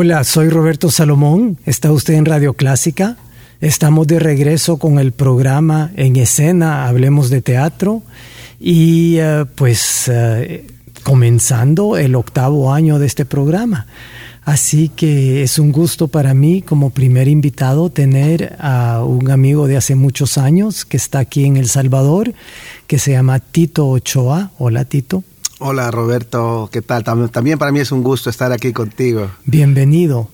Hola, soy Roberto Salomón. Está usted en Radio Clásica. Estamos de regreso con el programa En Escena, Hablemos de Teatro. Y eh, pues eh, comenzando el octavo año de este programa. Así que es un gusto para mí como primer invitado tener a un amigo de hace muchos años que está aquí en El Salvador, que se llama Tito Ochoa. Hola Tito. Hola Roberto, ¿qué tal? También para mí es un gusto estar aquí contigo. Bienvenido.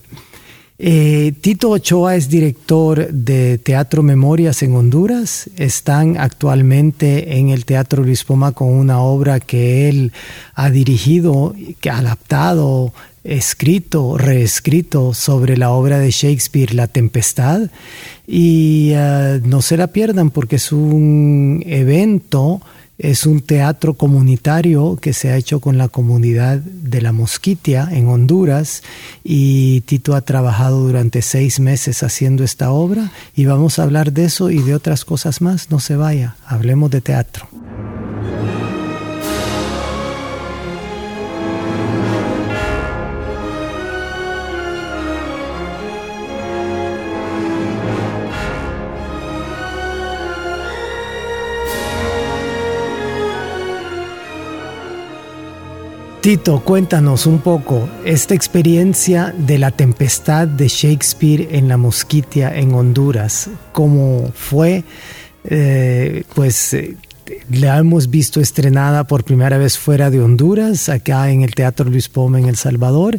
Eh, Tito Ochoa es director de Teatro Memorias en Honduras. Están actualmente en el Teatro Luis Poma con una obra que él ha dirigido, que ha adaptado, escrito, reescrito sobre la obra de Shakespeare, La Tempestad. Y eh, no se la pierdan porque es un evento es un teatro comunitario que se ha hecho con la comunidad de la Mosquitia en Honduras y Tito ha trabajado durante seis meses haciendo esta obra y vamos a hablar de eso y de otras cosas más. No se vaya, hablemos de teatro. Tito, cuéntanos un poco esta experiencia de la tempestad de Shakespeare en la Mosquitia en Honduras. ¿Cómo fue? Eh, pues eh, la hemos visto estrenada por primera vez fuera de Honduras, acá en el Teatro Luis Poma en El Salvador.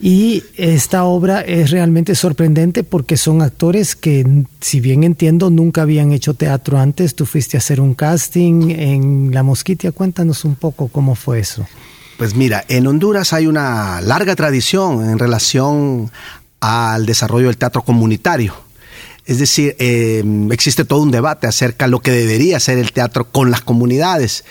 Y esta obra es realmente sorprendente porque son actores que, si bien entiendo, nunca habían hecho teatro antes. Tú fuiste a hacer un casting en La Mosquitia. Cuéntanos un poco cómo fue eso. Pues mira, en Honduras hay una larga tradición en relación al desarrollo del teatro comunitario. Es decir, eh, existe todo un debate acerca de lo que debería ser el teatro con las comunidades.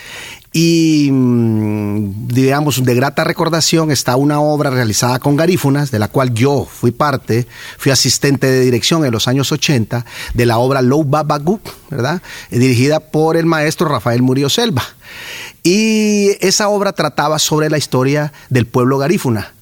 Y mm, digamos, de grata recordación está una obra realizada con garífunas, de la cual yo fui parte, fui asistente de dirección en los años 80, de la obra Low Babagu, ¿verdad? dirigida por el maestro Rafael Murillo Selva. Y esa obra trataba sobre la historia del pueblo garífuna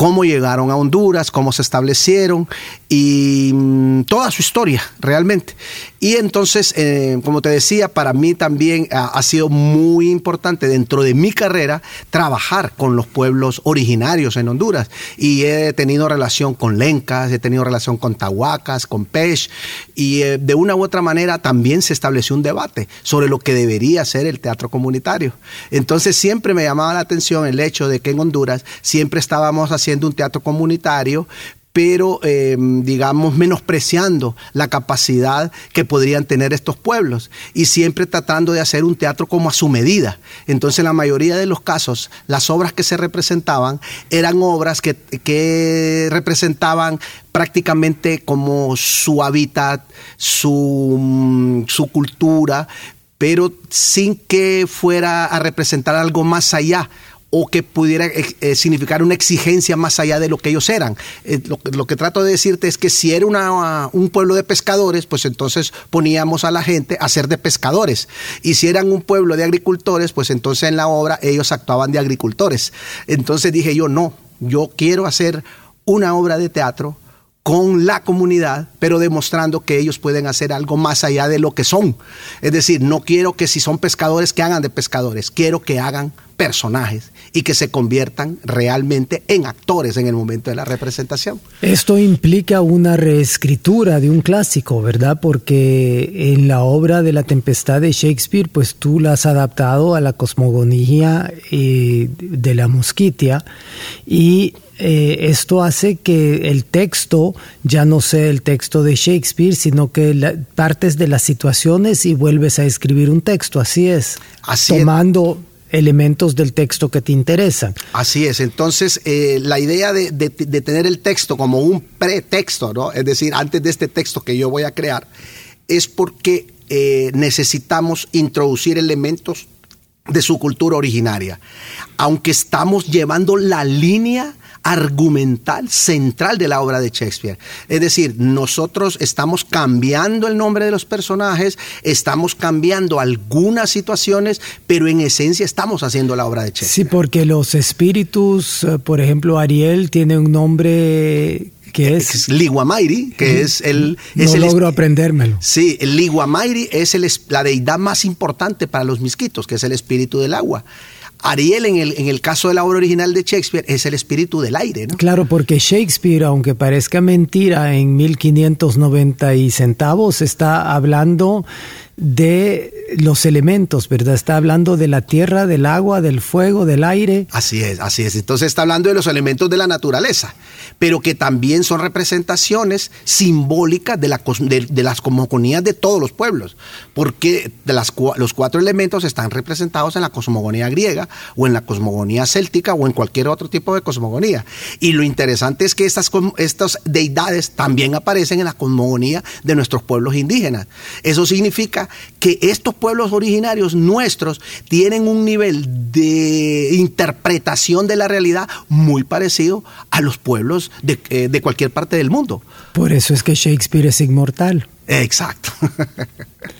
cómo llegaron a Honduras, cómo se establecieron y mm, toda su historia realmente. Y entonces, eh, como te decía, para mí también ha, sido muy importante dentro de mi carrera trabajar con los pueblos originarios en Honduras. Y he tenido relación con Lencas, he tenido relación con Tahuacas, con Pech, y eh, de una u otra manera también se estableció un debate sobre lo que debería ser el teatro comunitario. Entonces siempre me llamaba la atención el hecho de que en Honduras siempre estábamos haciendo un teatro comunitario, pero em, digamos menospreciando la capacidad que podrían tener estos pueblos y siempre tratando de hacer un teatro como a su medida. Entonces, en la mayoría de los casos, las obras que se representaban eran obras que, que representaban prácticamente como su hábitat, su, mm, su cultura, pero sin que fuera a representar algo más allá o que pudiera eh, eh, significar una exigencia más allá de lo que ellos eran. Eh, lo, que trato de decirte es que si era una, un pueblo de pescadores, pues entonces poníamos a la gente a ser de pescadores. Y si eran un pueblo de agricultores, pues entonces en la obra ellos actuaban de agricultores. Entonces dije yo, no, yo quiero hacer una obra de teatro con la comunidad, pero demostrando que ellos pueden hacer algo más allá de lo que son. Es decir, no quiero que si son pescadores, que hagan de pescadores, quiero que hagan personajes y que se conviertan realmente en actores en el momento de la representación. Esto implica una reescritura de un clásico, ¿verdad? Porque en la obra de la tempestad de Shakespeare, pues tú la has adaptado a la cosmogonía eh, de la mosquitia y eh, esto hace que el texto ya no sea el texto de Shakespeare, sino que partes de las situaciones y vuelves a escribir un texto, así es, tomando elementos del texto que te interesan. Así es, entonces eh, la idea de, tener el texto como un pretexto, ¿no? es decir, antes de este texto que yo voy a crear, es porque eh, necesitamos introducir elementos de su cultura originaria, aunque estamos llevando la línea argumental central de la obra de Shakespeare. Es decir, nosotros estamos cambiando el nombre de los personajes, estamos cambiando algunas situaciones, pero en esencia estamos haciendo la obra de Shakespeare. Sí, porque los espíritus, eh, por ejemplo, Ariel tiene un nombre que es, Liguamairi, que es el... no logro aprendérmelo. Sí, el Liguamairi es el, la deidad más importante para los misquitos, que es el espíritu del agua. Ariel, en el, en el caso de la obra original de Shakespeare, es el espíritu del aire, ¿no? Claro, porque Shakespeare, aunque parezca mentira, en 1590 y centavos está hablando de los elementos, ¿verdad? Está hablando de la tierra, del agua, del fuego, del aire. Así es, así es. Entonces está hablando de los elementos de la naturaleza, pero que también son representaciones simbólicas de, la, de, las cosmogonías de todos los pueblos, porque de las, los cuatro elementos están representados en la cosmogonía griega o en la cosmogonía céltica o en cualquier otro tipo de cosmogonía. Y lo interesante es que estas, estas deidades también aparecen en la cosmogonía de nuestros pueblos indígenas. Eso significa que estos pueblos originarios nuestros tienen un nivel de interpretación de la realidad muy parecido a los pueblos de, eh, de cualquier parte del mundo. Por eso es que Shakespeare es inmortal. Exacto.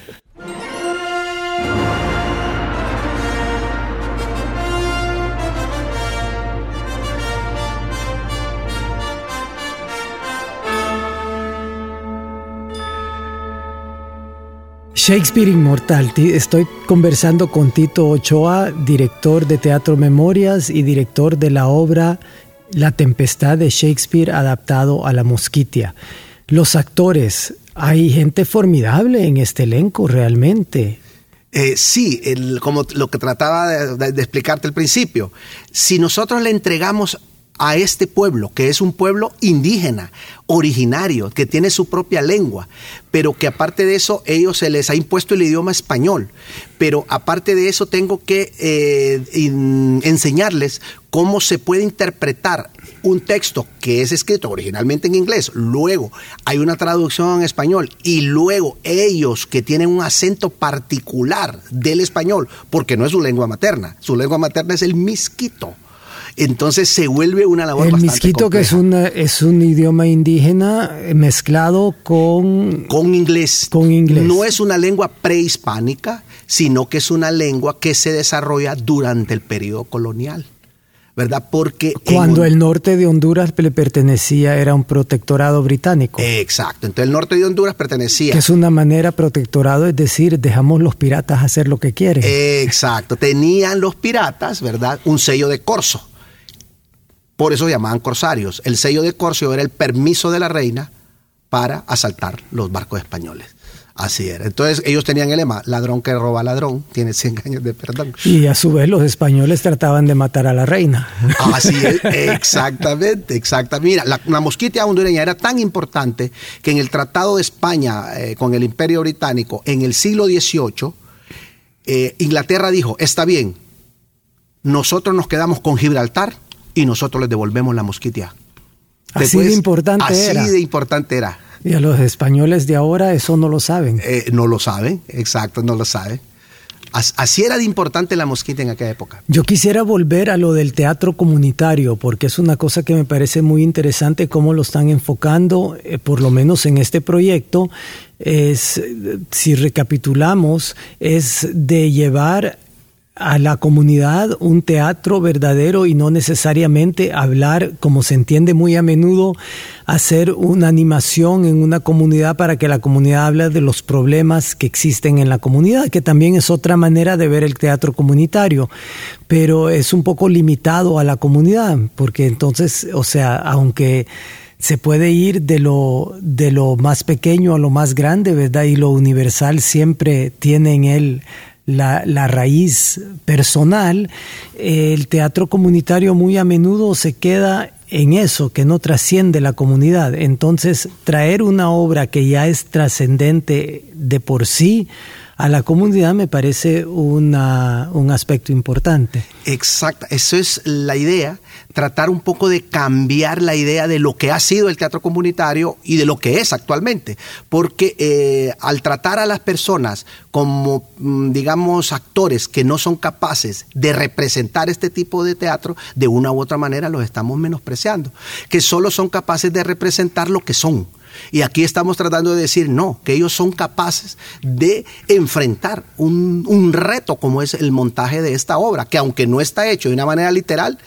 Shakespeare Inmortal. Estoy conversando con Tito Ochoa, director de Teatro Memorias y director de la obra La Tempestad de Shakespeare adaptado a la Mosquitia. Los actores, hay gente formidable en este elenco realmente. Eh, sí, como lo que trataba de explicarte al principio, si nosotros le entregamos a este pueblo, que es un pueblo indígena, originario, que tiene su propia lengua, pero que aparte de eso ellos se les ha impuesto el idioma español. Pero aparte de eso tengo que eh, enseñarles cómo se puede interpretar un texto que es escrito originalmente en inglés, luego hay una traducción en español y luego ellos que tienen un acento particular del español, porque no es su lengua materna, su lengua materna es el misquito entonces se vuelve una labor el misquito que es, es un idioma indígena mezclado con... Con inglés. Con inglés. No es una lengua prehispánica, sino que es una lengua que se desarrolla durante el periodo colonial. ¿verdad? Porque cuando el norte de Honduras le pertenecía era un protectorado británico. Exacto, entonces el norte de Honduras pertenecía. Que es una manera protectorado, es decir, dejamos los piratas hacer lo que quieren. Exacto, tenían los piratas, ¿verdad? Un sello de corso. Por eso llamaban corsarios. El sello de Corcio era el permiso de la reina para asaltar los barcos españoles. Así era. Entonces ellos tenían el lema, ladrón que roba ladrón, tiene 100 años de perdón. Y a su vez los españoles trataban de matar a la reina. Así es, exactamente, exactamente. Mira, la, la mosquitia hondureña era tan importante que en el Tratado de España eh, con el Imperio Británico en el siglo XVIII, eh, Inglaterra dijo, está bien, nosotros nos quedamos con Gibraltar, y nosotros les devolvemos la mosquitia. Así de importante era. Así de importante era. Y a los españoles de ahora eso no lo saben. Eh, no lo saben, exacto, no lo saben. Así era de importante la mosquita en aquella época. Yo quisiera volver a lo del teatro comunitario, porque es una cosa que me parece muy interesante cómo lo están enfocando, eh, por lo menos en este proyecto. Es, si recapitulamos, es de llevar a la comunidad un teatro verdadero y no necesariamente hablar, como se entiende muy a menudo, hacer una animación en una comunidad para que la comunidad hable de los problemas que existen en la comunidad, que también es otra manera de ver el teatro comunitario, pero es un poco limitado a la comunidad, porque entonces, o sea, aunque se puede ir de lo, de lo más pequeño a lo más grande, ¿verdad? Y lo universal siempre tiene en él la, raíz personal, el teatro comunitario muy a menudo se queda en eso, que no trasciende la comunidad. Entonces, traer una obra que ya es trascendente de por sí, a la comunidad me parece una, un aspecto importante. Exacto, eso es la idea, tratar un poco de cambiar la idea de lo que ha sido el teatro comunitario y de lo que es actualmente, porque eh, al tratar a las personas como, mm, digamos, actores que no son capaces de representar este tipo de teatro, de una u otra manera los estamos menospreciando, que solo son capaces de representar lo que son y aquí estamos tratando de decir, no, que ellos son capaces de enfrentar un, reto como es el montaje de esta obra, que aunque no está hecho de una manera literal,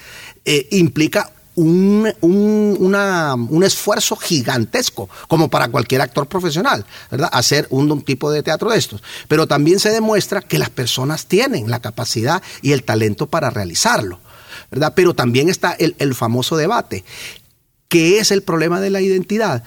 eh, implica un, un, esfuerzo gigantesco, como para cualquier actor profesional, ¿verdad? Hacer un, tipo de teatro de estos. Pero también se demuestra que las personas tienen la capacidad y el talento para realizarlo, ¿verdad? Pero también está el, el famoso debate. ¿Qué es el problema de la identidad?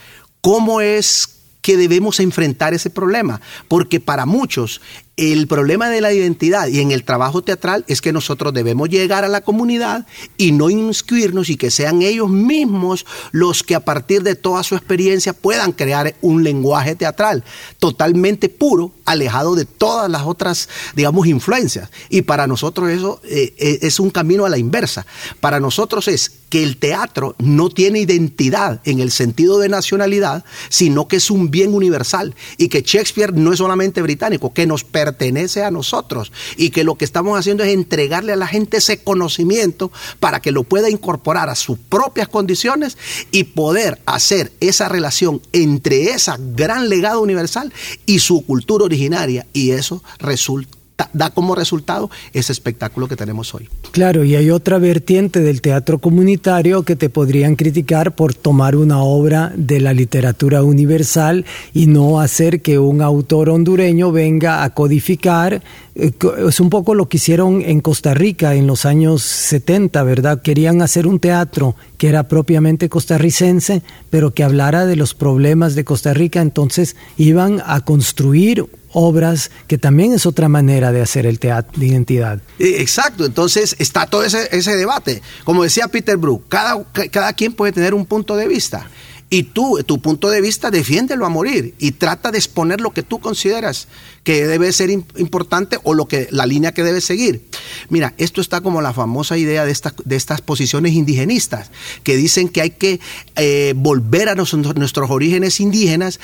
¿Cómo es que debemos enfrentar ese problema? Porque para muchos el problema de la identidad y en el trabajo teatral es que nosotros debemos llegar a la comunidad y no inscribirnos y que sean ellos mismos los que a partir de toda su experiencia puedan crear un lenguaje teatral totalmente puro, alejado de todas las otras, digamos, influencias. Y para nosotros eso eh, eh, es un camino a la inversa. Para nosotros es que el teatro no tiene identidad en el sentido de nacionalidad, sino que es un bien universal y que Shakespeare no es solamente británico, que nos pertenece a nosotros y que lo que estamos haciendo es entregarle a la gente ese conocimiento para que lo pueda incorporar a sus propias condiciones y poder hacer esa relación entre esa gran legado universal y su cultura originaria. Y eso resulta da como resultado ese espectáculo que tenemos hoy. Claro, y hay otra vertiente del teatro comunitario que te podrían criticar por tomar una obra de la literatura universal y no hacer que un autor hondureño venga a codificar. Eh, es un poco lo que hicieron en Costa Rica en los años 70, ¿verdad? Querían hacer un teatro que era propiamente costarricense, pero que hablara de los problemas de Costa Rica, entonces iban a construir obras, que también es otra manera de hacer el teatro de identidad. Eh, exacto, entonces está todo ese, ese debate. Como decía Peter Brook, cada, cada quien puede tener un punto de vista. Y tú, tu punto de vista, defiéndelo a morir y trata de exponer lo que tú consideras que debe ser importante o lo que la línea que debe seguir. Mira, esto está como la famosa idea de, de estas posiciones indigenistas que dicen que hay que eh, volver a nuestros orígenes indígenas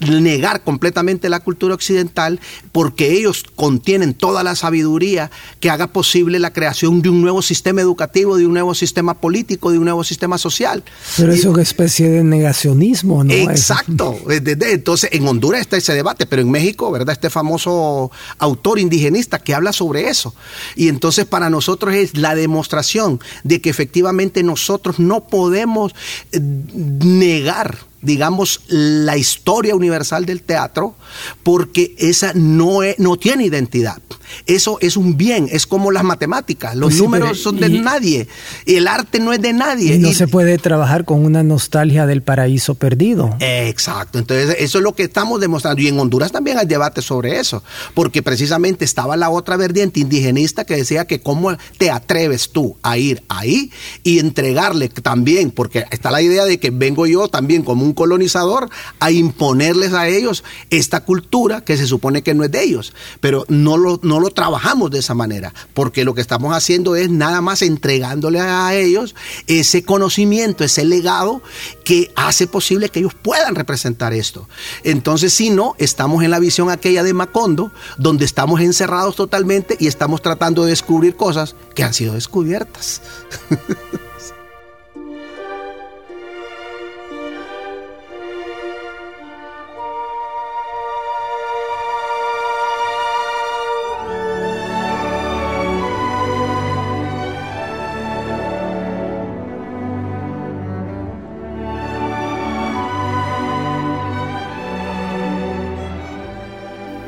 negar completamente la cultura occidental porque ellos contienen toda la sabiduría que haga posible la creación de un nuevo sistema educativo, de un nuevo sistema político, de un nuevo sistema social. Pero es una especie de negacionismo, ¿no? Exacto. Entonces, en Honduras está ese debate, pero en México, ¿verdad? Este famoso autor indigenista que habla sobre eso. Y entonces para nosotros es la demostración de que efectivamente nosotros no podemos eh, negar digamos, la historia universal del teatro, porque esa no, no tiene identidad. Eso es un bien, es como las matemáticas, los pues números son de nadie, el arte no es de nadie. Y no se puede trabajar con una nostalgia del paraíso perdido. Exacto, entonces eso es lo que estamos demostrando. Y en Honduras también hay debate sobre eso, porque precisamente estaba la otra vertiente indigenista que decía que cómo te atreves tú a ir ahí y entregarle también, porque está la idea de que vengo yo también como un colonizador a imponerles a ellos esta cultura que se supone que no es de ellos, pero no lo, no lo trabajamos de esa manera, porque lo que estamos haciendo es nada más entregándole a ellos ese conocimiento, ese legado que hace posible que ellos puedan representar esto. Entonces, si no, estamos en la visión aquella de Macondo, donde estamos encerrados totalmente y estamos tratando de descubrir cosas que han sido descubiertas.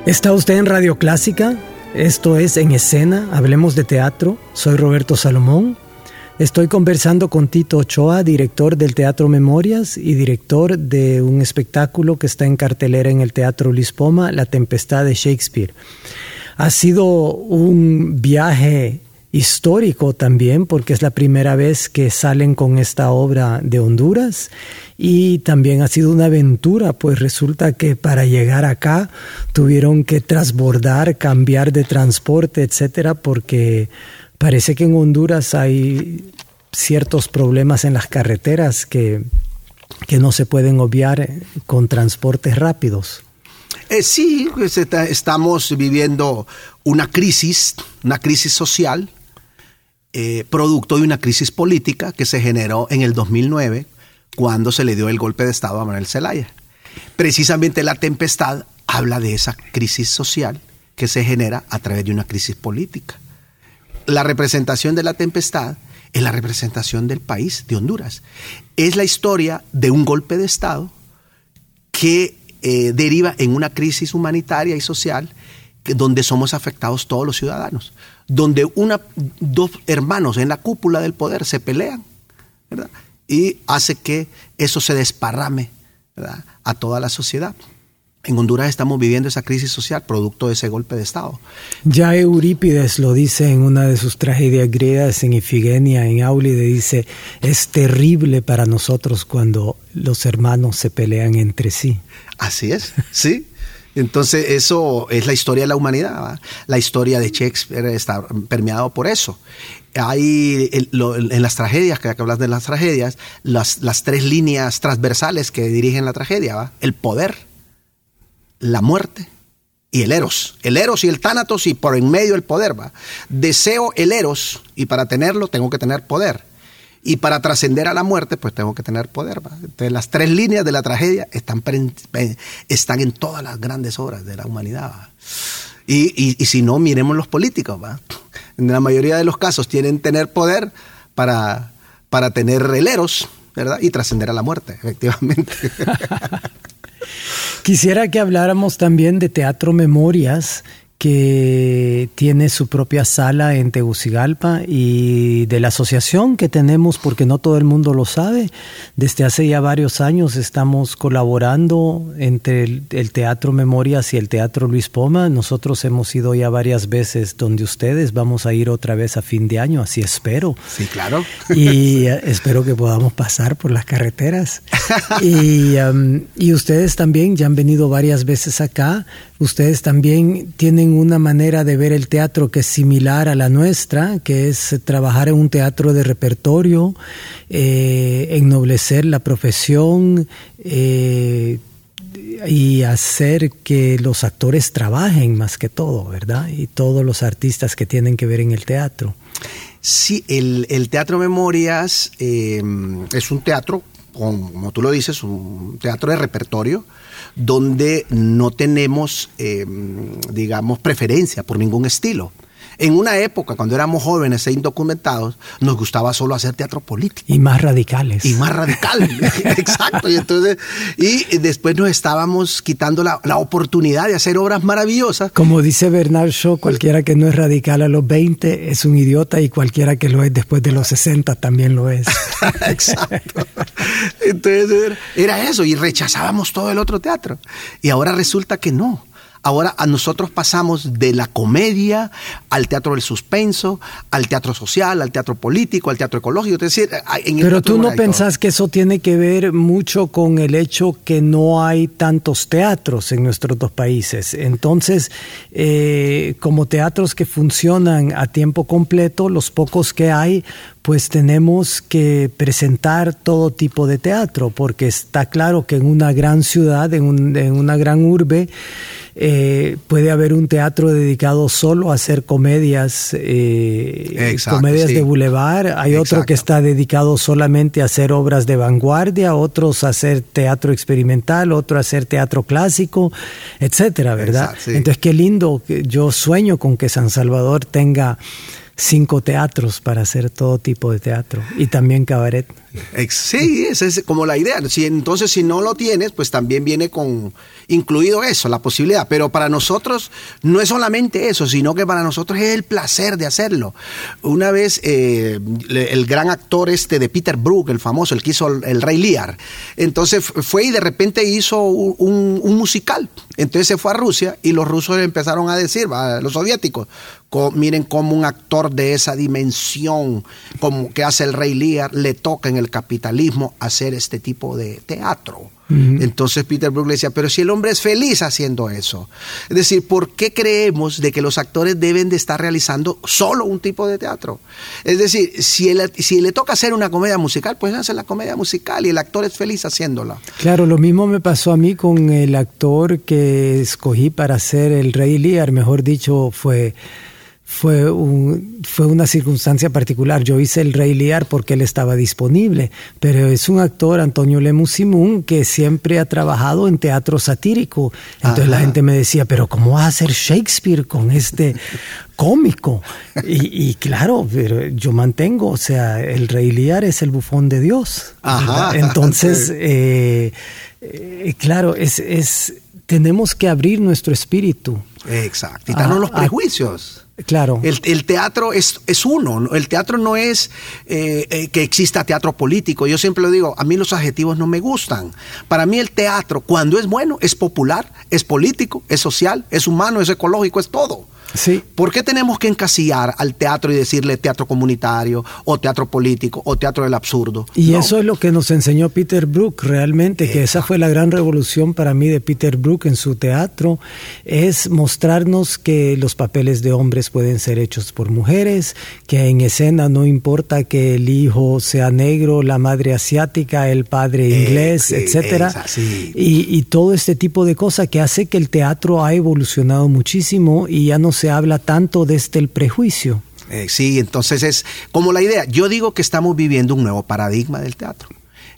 Está usted en Radio Clásica, esto es En Escena, hablemos de teatro, soy Roberto Salomón, estoy conversando con Tito Ochoa, director del Teatro Memorias y director de un espectáculo que está en cartelera en el Teatro Lispoma, La Tempestad de Shakespeare. Ha sido un viaje histórico también porque es la primera vez que salen con esta obra de Honduras y también ha sido una aventura pues resulta que para llegar acá tuvieron que transbordar, cambiar de transporte, etcétera, porque parece que en Honduras hay ciertos problemas en las carreteras que, que no se pueden obviar con transportes rápidos. Eh, sí, pues, estamos viviendo una crisis, una crisis social, eh, producto de una crisis política que se generó en el 2009 cuando se le dio el golpe de Estado a Manuel Zelaya. Precisamente la tempestad habla de esa crisis social que se genera a través de una crisis política. La representación de la tempestad es la representación del país, de Honduras. Es la historia de un golpe de Estado que eh, deriva en una crisis humanitaria y social donde somos afectados todos los ciudadanos, donde una, dos hermanos en la cúpula del poder se pelean, Y hace que eso se desparrame a toda la sociedad. En Honduras estamos viviendo esa crisis social producto de ese golpe de Estado. Ya Eurípides lo dice en una de sus tragedias griegas, en Ifigenia, en Aulide, dice, es terrible para nosotros cuando los hermanos se pelean entre sí. Así es, sí. Entonces, eso es la historia de la humanidad. La historia de Shakespeare está permeado por eso. Hay en las tragedias, que hablas de las tragedias, las, las, tres líneas transversales que dirigen la tragedia: el poder, la muerte y el eros. El eros y el tánatos, y por en medio el poder. ¿va? Deseo el eros, y para tenerlo tengo que tener poder. Y para trascender a la muerte, pues tengo que tener poder. Entonces, las tres líneas de la tragedia están, en todas las grandes obras de la humanidad. Y, si no, miremos los políticos. En la mayoría de los casos tienen tener poder para, para tener releros, ¿verdad? Y trascender a la muerte, efectivamente. Quisiera que habláramos también de Teatro Memorias, que tiene su propia sala en Tegucigalpa y de la asociación que tenemos, porque no todo el mundo lo sabe, desde hace ya varios años estamos colaborando entre el, Teatro Memorias y el Teatro Luis Poma. Nosotros hemos ido ya varias veces donde ustedes, vamos a ir otra vez a fin de año, así espero. Sí, claro. Y eh, espero que podamos pasar por las carreteras. Y, um, y ustedes también ya han venido varias veces acá. Ustedes también tienen una manera de ver el teatro que es similar a la nuestra, que es trabajar en un teatro de repertorio, eh, ennoblecer la profesión eh, y hacer que los actores trabajen más que todo, ¿verdad? Y todos los artistas que tienen que ver en el teatro. Sí, el, Teatro Memorias eh, es un teatro, como tú lo dices, un teatro de repertorio donde no tenemos, eh, digamos, preferencia por ningún estilo. En una época, cuando éramos jóvenes e indocumentados, nos gustaba solo hacer teatro político. Y más radicales. Y más radicales, exacto. Y, entonces, y después nos estábamos quitando la, la, oportunidad de hacer obras maravillosas. Como dice Bernard Shaw, cualquiera que no es radical a los 20 es un idiota y cualquiera que lo es después de los 60 también lo es. exacto. Entonces era eso y rechazábamos todo el otro teatro. Y ahora resulta que no Ahora a nosotros pasamos de la comedia al teatro del suspenso, al teatro social, al teatro político, al teatro ecológico. Es decir, en Pero tú no pensás que eso tiene que ver mucho con el hecho que no hay tantos teatros en nuestros dos países. Entonces, eh, como teatros que funcionan a tiempo completo, los pocos que hay, pues tenemos que presentar todo tipo de teatro, porque está claro que en una gran ciudad, en, en una gran urbe, eh, puede haber un teatro dedicado solo a hacer comedias, eh, comedias de boulevard. Hay otro que está dedicado solamente a hacer obras de vanguardia, otros a hacer teatro experimental, otro a hacer teatro clásico, etcétera, ¿verdad? Entonces, qué lindo. Yo sueño con que San Salvador tenga cinco teatros para hacer todo tipo de teatro y también cabaret. Sí, esa es como la idea. Si, entonces, si no lo tienes, pues también viene con incluido eso, la posibilidad. Pero para nosotros no es solamente eso, sino que para nosotros es el placer de hacerlo. Una vez eh, el gran actor este de Peter Brook, el famoso, el que hizo el, Rey Lear, entonces fue y de repente hizo un, musical. Entonces se fue a Rusia y los rusos empezaron a decir, los soviéticos, miren cómo un actor de esa dimensión, como que hace el Rey Lear, le toca en el capitalismo hacer este tipo de teatro. Entonces Peter Brook le decía, pero si el hombre es feliz haciendo eso. Es decir, ¿por qué creemos de que los actores deben de estar realizando solo un tipo de teatro? Es decir, si, si le toca hacer una comedia musical, pues hace la comedia musical y el actor es feliz haciéndola. Claro, lo mismo me pasó a mí con el actor que escogí para hacer el Rey Lear, mejor dicho, fue fue, un, fue una circunstancia particular. Yo hice el Rey Lear porque él estaba disponible, pero es un actor, Antonio Lemus Simón, que siempre ha trabajado en teatro satírico. Entonces la gente me decía, pero ¿cómo va a hacer Shakespeare con este cómico? Y, claro, pero yo mantengo, o sea, el Rey Lear es el bufón de Dios. Entonces, eh, eh, claro, es, es, tenemos que abrir nuestro espíritu. Exacto, y darnos los prejuicios. Claro. El, teatro es, es, uno, el teatro no es eh, eh, que exista teatro político. Yo siempre lo digo, a mí los adjetivos no me gustan. Para mí el teatro, cuando es bueno, es popular, es político, es social, es humano, es ecológico, es todo. Sí. ¿Por qué tenemos que encasillar al teatro y decirle teatro comunitario o teatro político o teatro del absurdo? Y eso es lo que nos enseñó Peter Brook realmente, que esa fue la gran revolución para mí de Peter Brook en su teatro, es mostrarnos que los papeles de hombres pueden ser hechos por mujeres, que en escena no importa que el hijo sea negro, la madre asiática, el padre inglés, etcétera, y, y todo este tipo de cosas que hace que el teatro ha evolucionado muchísimo y ya no se habla tanto desde el prejuicio. Eh, sí, entonces es como la idea. Yo digo que estamos viviendo un nuevo paradigma del teatro.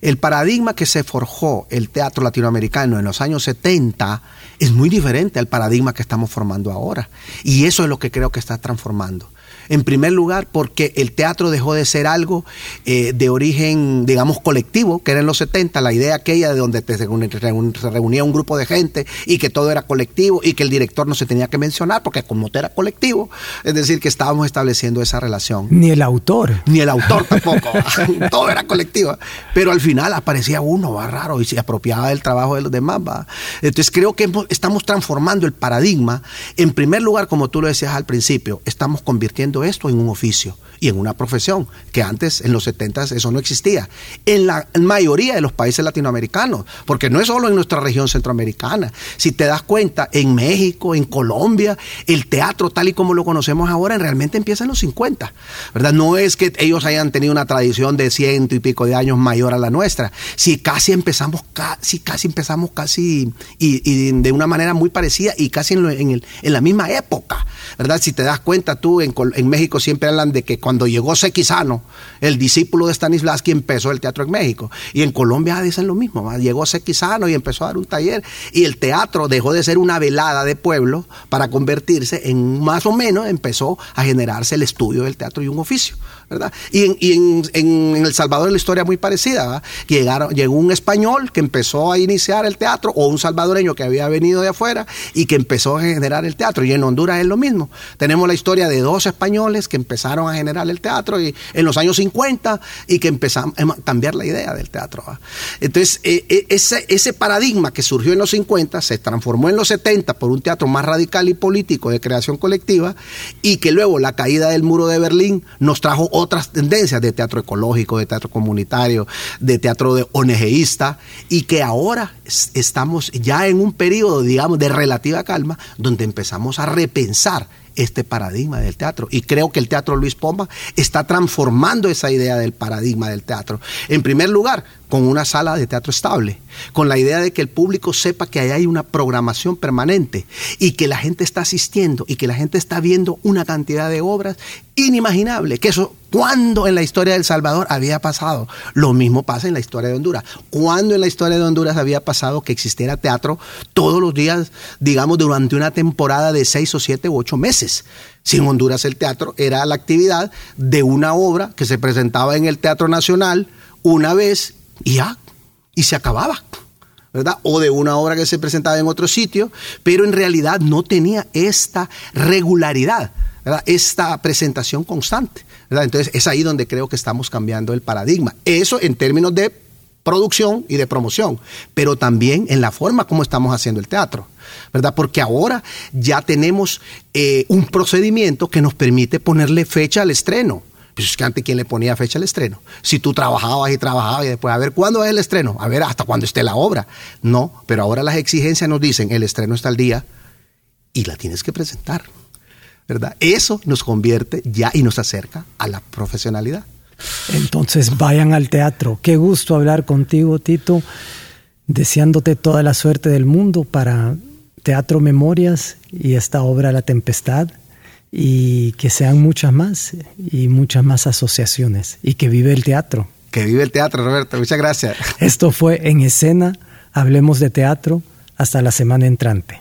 El paradigma que se forjó el teatro latinoamericano en los años 70 es muy diferente al paradigma que estamos formando ahora. Y eso es lo que creo que está transformando. En primer lugar, porque el teatro dejó de ser algo eh, de origen, digamos, colectivo, que era en los 70, la idea aquella de donde se reunía un grupo de gente y que todo era colectivo y que el director no se tenía que mencionar porque como era colectivo, es decir, que estábamos estableciendo esa relación. Ni el autor. Ni el autor tampoco. todo era colectivo. Pero al final aparecía uno, va raro, y se apropiaba del trabajo de los demás. ¿va? Entonces creo que estamos transformando el paradigma. En primer lugar, como tú lo decías al principio, estamos convirtiendo esto en un oficio y en una profesión, que antes en los 70 eso no existía. En la mayoría de los países latinoamericanos, porque no es solo en nuestra región centroamericana. Si te das cuenta, en México, en Colombia, el teatro tal y como lo conocemos ahora realmente empieza en los 50, ¿verdad? No es que ellos hayan tenido una tradición de ciento y pico de años mayor a la nuestra. Si casi empezamos, casi, casi empezamos casi y, de una manera muy parecida y casi en, la misma época, ¿verdad? Si te das cuenta tú, en, en México siempre hablan de que cuando llegó Sequizano, el discípulo de Stanislavski, empezó el teatro en México. Y en Colombia dicen lo mismo. Llegó Sequizano y empezó a dar un taller. Y el teatro dejó de ser una velada de pueblo para convertirse en más o menos, empezó a generarse el estudio del teatro y un oficio. ¿Verdad? Y, en, El Salvador la historia muy parecida. Llegaron, llegó un español que empezó a iniciar el teatro o un salvadoreño que había venido de afuera y que empezó a generar el teatro. Y en Honduras es lo mismo. Tenemos la historia de dos españoles que empezaron a generar el teatro y, en los años 50 y que empezaron a cambiar la idea del teatro. Entonces, e, e, ese, ese paradigma que surgió en los 50 se transformó en los 70 por un teatro más radical y político de creación colectiva y que luego la caída del muro de Berlín nos trajo otras tendencias de teatro ecológico, de teatro comunitario, de teatro de ONGista y que ahora estamos ya en un periodo, digamos, de relativa calma donde empezamos a repensar este paradigma del teatro. Y creo que el Teatro Luis Pomba está transformando esa idea del paradigma del teatro. En primer lugar, con una sala de teatro estable, con la idea de que el público sepa que ahí hay una programación permanente y que la gente está asistiendo y que la gente está viendo una cantidad de obras inimaginable, que eso cuando en la historia del Salvador había pasado. Lo mismo pasa en la historia de Honduras. Cuando en la historia de Honduras había pasado que existiera teatro todos los días, digamos, durante una temporada de seis o siete u ocho meses. Sin Honduras el teatro era la actividad de una obra que se presentaba en el Teatro Nacional, una vez y ya, y se acababa. ¿verdad? O de una obra que se presentaba en otro sitio, pero en realidad no tenía esta regularidad, ¿verdad? esta presentación constante. ¿verdad? Entonces es ahí donde creo que estamos cambiando el paradigma. Eso en términos de producción y de promoción, pero también en la forma como estamos haciendo el teatro. ¿verdad? Porque ahora ya tenemos eh, un procedimiento que nos permite ponerle fecha al estreno. Pues es que antes, ¿quién le ponía fecha al estreno? Si tú trabajabas y trabajabas y después, a ver, ¿cuándo es el estreno? A ver, hasta cuándo esté la obra. No, pero ahora las exigencias nos dicen, el estreno está al día y la tienes que presentar. ¿Verdad? Eso nos convierte ya y nos acerca a la profesionalidad. Entonces vayan al teatro. Qué gusto hablar contigo, Tito. Deseándote toda la suerte del mundo para Teatro Memorias y esta obra La Tempestad y que sean muchas más y muchas más asociaciones y que vive el teatro. Que vive el teatro, Roberto. Muchas gracias. Esto fue En Escena. Hablemos de teatro. Hasta la semana entrante.